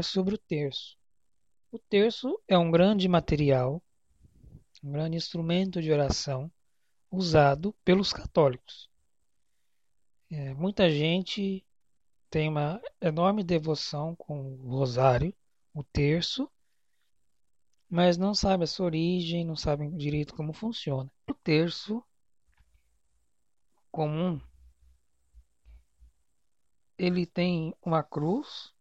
falar sobre o terço. O terço é um grande material, um grande instrumento de oração usado pelos católicos. É, muita gente tem uma enorme devoção com o rosário, o terço, mas não sabe a sua origem, não sabe direito como funciona. O terço comum ele tem uma cruz,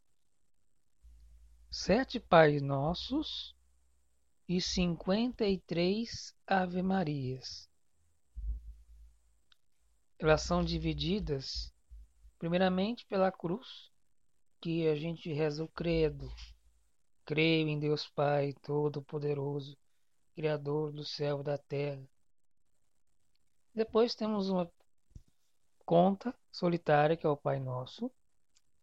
sete Pais Nossos e cinquenta e três Ave Marias. Elas são divididas, primeiramente, pela cruz, que a gente reza o credo. Creio em Deus Pai Todo-Poderoso, Criador do céu e da terra. Depois temos uma conta solitária, que é o Pai Nosso.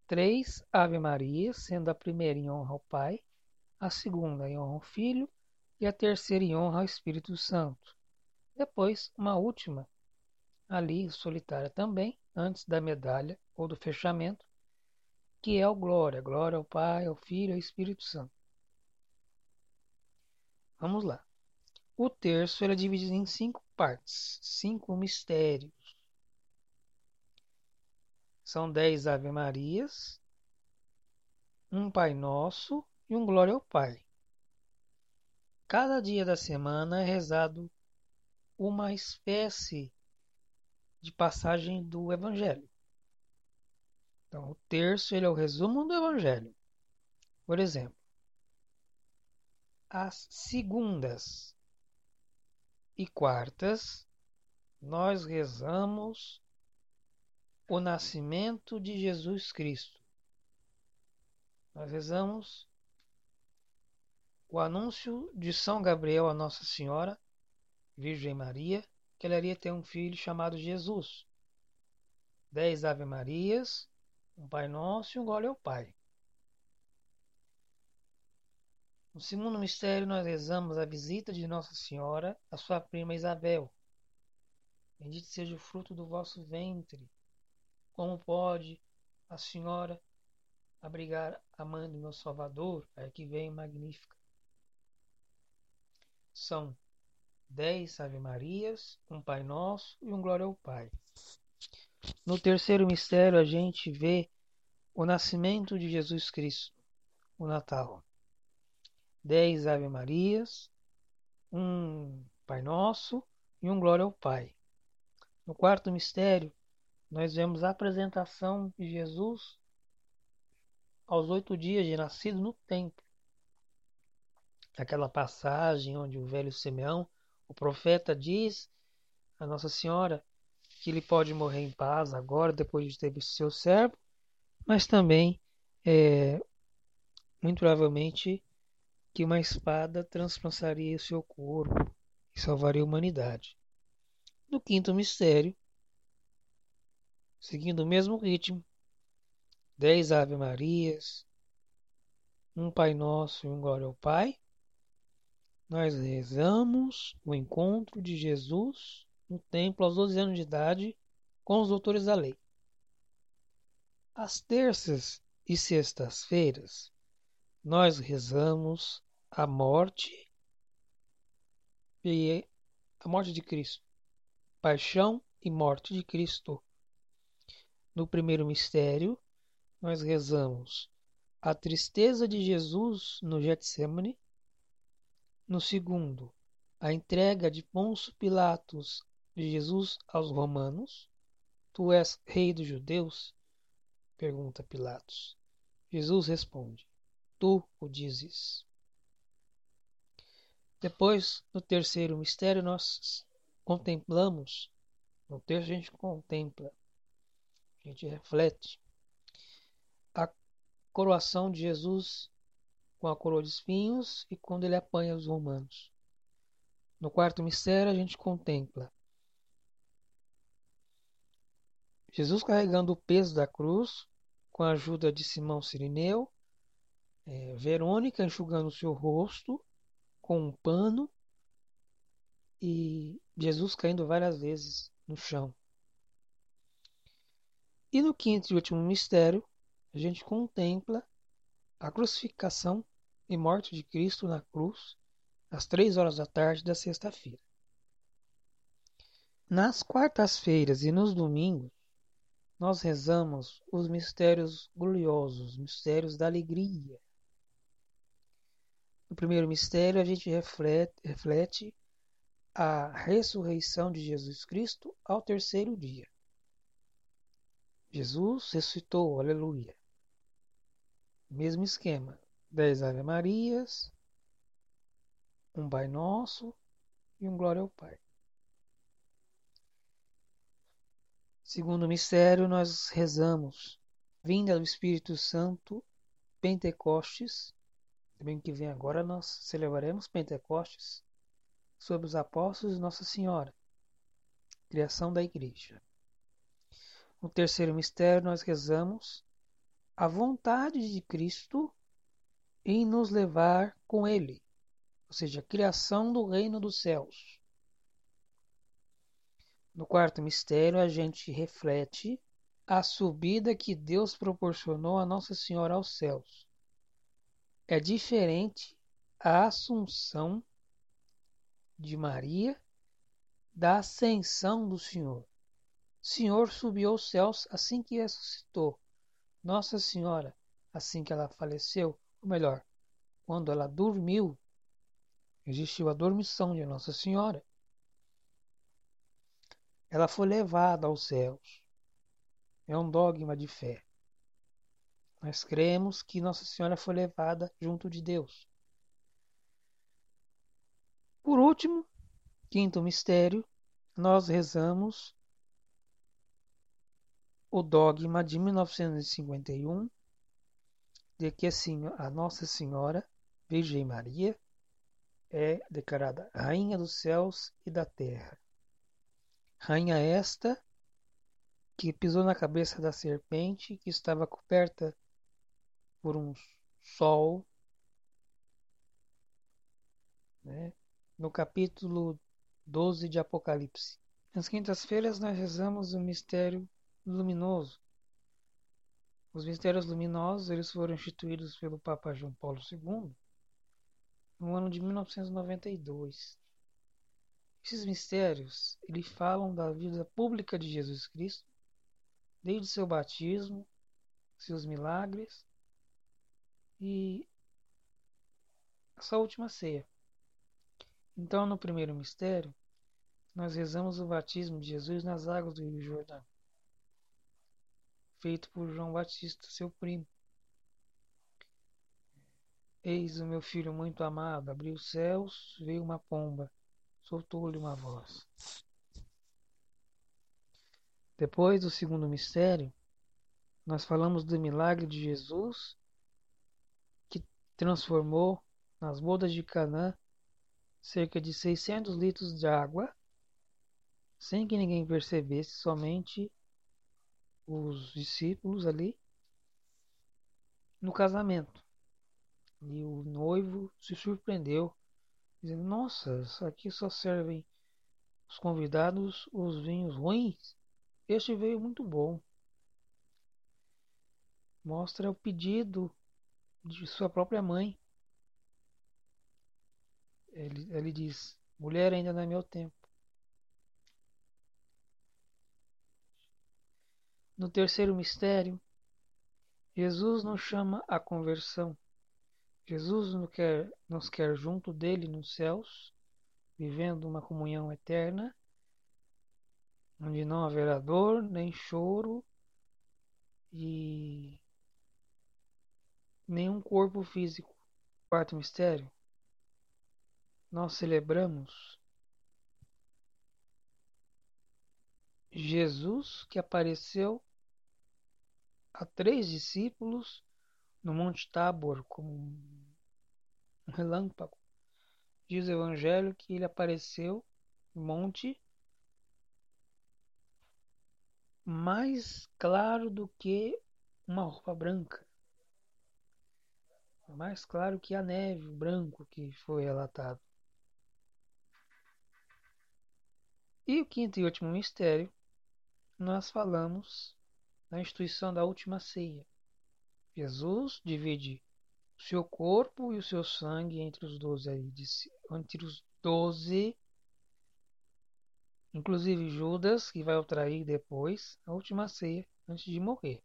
Três Ave Maria, sendo a primeira em honra ao Pai, a segunda em honra ao Filho e a terceira em honra ao Espírito Santo. Depois, uma última, ali solitária também, antes da medalha ou do fechamento, que é o Glória. Glória ao Pai, ao Filho e ao Espírito Santo. Vamos lá. O terço é dividido em cinco partes, cinco mistérios. São dez Ave Marias, um Pai Nosso e um Glória ao Pai. Cada dia da semana é rezado uma espécie de passagem do Evangelho. Então, o terço ele é o resumo do Evangelho. Por exemplo, às segundas e quartas, nós rezamos o nascimento de Jesus Cristo. Nós rezamos o anúncio de São Gabriel a Nossa Senhora, Virgem Maria, que ela iria ter um filho chamado Jesus. Dez Ave Marias, um Pai Nosso e um Glória ao Pai. No segundo mistério, nós rezamos a visita de Nossa Senhora à sua prima Isabel. Bendito seja o fruto do vosso ventre. Como pode a senhora abrigar a mãe do meu Salvador? Aí que vem magnífica. São dez Ave Marias, um Pai Nosso e um Glória ao Pai. No terceiro mistério, a gente vê o nascimento de Jesus Cristo, o Natal. Dez Ave Marias, um Pai Nosso e um Glória ao Pai. No quarto mistério, nós vemos a apresentação de Jesus aos oito dias de nascido no templo. Aquela passagem onde o velho Simeão, o profeta, diz a Nossa Senhora que ele pode morrer em paz agora, depois de ter visto seu servo, mas também, é, muito provavelmente, que uma espada transpassaria o seu corpo e salvaria a humanidade. No quinto mistério, seguindo o mesmo ritmo. Dez Ave Marias, um Pai Nosso e um Glória ao Pai. Nós rezamos o encontro de Jesus no templo aos 12 anos de idade com os doutores da lei. Às terças e sextas-feiras, nós rezamos a morte e a morte de Cristo, paixão e morte de Cristo. No primeiro mistério, nós rezamos a tristeza de Jesus no Getsemane. No segundo, a entrega de Ponço Pilatos de Jesus aos romanos. Tu és rei dos judeus? pergunta Pilatos. Jesus responde: Tu o dizes. Depois, no terceiro mistério, nós contemplamos, no terço a gente contempla a gente reflete a coroação de Jesus com a coroa de espinhos e quando ele apanha os romanos. No quarto mistério, a gente contempla Jesus carregando o peso da cruz com a ajuda de Simão Sirineu, é, Verônica enxugando o seu rosto com um pano e Jesus caindo várias vezes no chão. E no quinto e último mistério, a gente contempla a crucificação e morte de Cristo na cruz às três horas da tarde da sexta-feira. Nas quartas-feiras e nos domingos, nós rezamos os mistérios gloriosos, mistérios da alegria. No primeiro mistério, a gente reflete, reflete a ressurreição de Jesus Cristo ao terceiro dia. Jesus ressuscitou, aleluia. Mesmo esquema, dez Ave Marias, um Pai Nosso e um Glória ao Pai. Segundo mistério, nós rezamos vinda do Espírito Santo, Pentecostes. Também que vem agora nós celebraremos Pentecostes sobre os apóstolos de Nossa Senhora, criação da Igreja. No terceiro mistério, nós rezamos a vontade de Cristo em nos levar com Ele, ou seja, a criação do reino dos céus. No quarto mistério, a gente reflete a subida que Deus proporcionou a Nossa Senhora aos céus. É diferente a assunção de Maria da ascensão do Senhor. Senhor subiu aos céus assim que ressuscitou. Nossa Senhora, assim que ela faleceu, ou melhor, quando ela dormiu, existiu a dormição de Nossa Senhora. Ela foi levada aos céus. É um dogma de fé. Nós cremos que Nossa Senhora foi levada junto de Deus. Por último, quinto mistério, nós rezamos o dogma de 1951 de que assim, a Nossa Senhora, Virgem Maria, é declarada Rainha dos céus e da terra. Rainha esta que pisou na cabeça da serpente que estava coberta por um sol, né? no capítulo 12 de Apocalipse. Nas quintas-feiras nós rezamos o mistério luminoso. Os mistérios luminosos eles foram instituídos pelo Papa João Paulo II no ano de 1992. Esses mistérios eles falam da vida pública de Jesus Cristo, desde seu batismo, seus milagres e essa última ceia. Então, no primeiro mistério, nós rezamos o batismo de Jesus nas águas do Rio Jordão feito por João Batista, seu primo. Eis o meu filho muito amado, abriu os céus, veio uma pomba, soltou-lhe uma voz. Depois do segundo mistério, nós falamos do milagre de Jesus que transformou nas bodas de Canaã cerca de 600 litros de água, sem que ninguém percebesse, somente os discípulos ali no casamento. E o noivo se surpreendeu, dizendo: Nossa, aqui só servem os convidados os vinhos ruins. Este veio muito bom. Mostra o pedido de sua própria mãe. Ele, ele diz: Mulher, ainda não é meu tempo. No terceiro mistério, Jesus nos chama à conversão. Jesus nos quer, nos quer junto dele nos céus, vivendo uma comunhão eterna, onde não haverá dor, nem choro e nenhum corpo físico. Quarto mistério, nós celebramos Jesus que apareceu a três discípulos no Monte Tabor como um relâmpago. Diz o Evangelho que ele apareceu no monte mais claro do que uma roupa branca. Mais claro que a neve, o branco que foi relatado. E o quinto e último mistério, nós falamos na instituição da última ceia. Jesus divide o seu corpo e o seu sangue entre os doze entre os doze, inclusive Judas, que vai o trair depois, a última ceia, antes de morrer.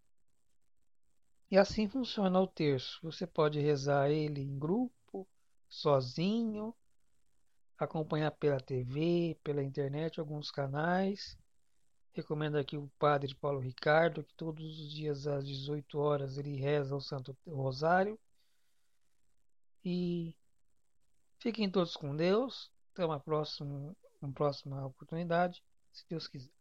E assim funciona o terço. Você pode rezar ele em grupo, sozinho, acompanhar pela TV, pela internet, alguns canais. Recomendo aqui o Padre Paulo Ricardo, que todos os dias às 18 horas ele reza o Santo Rosário. E fiquem todos com Deus. Até uma próxima, uma próxima oportunidade, se Deus quiser.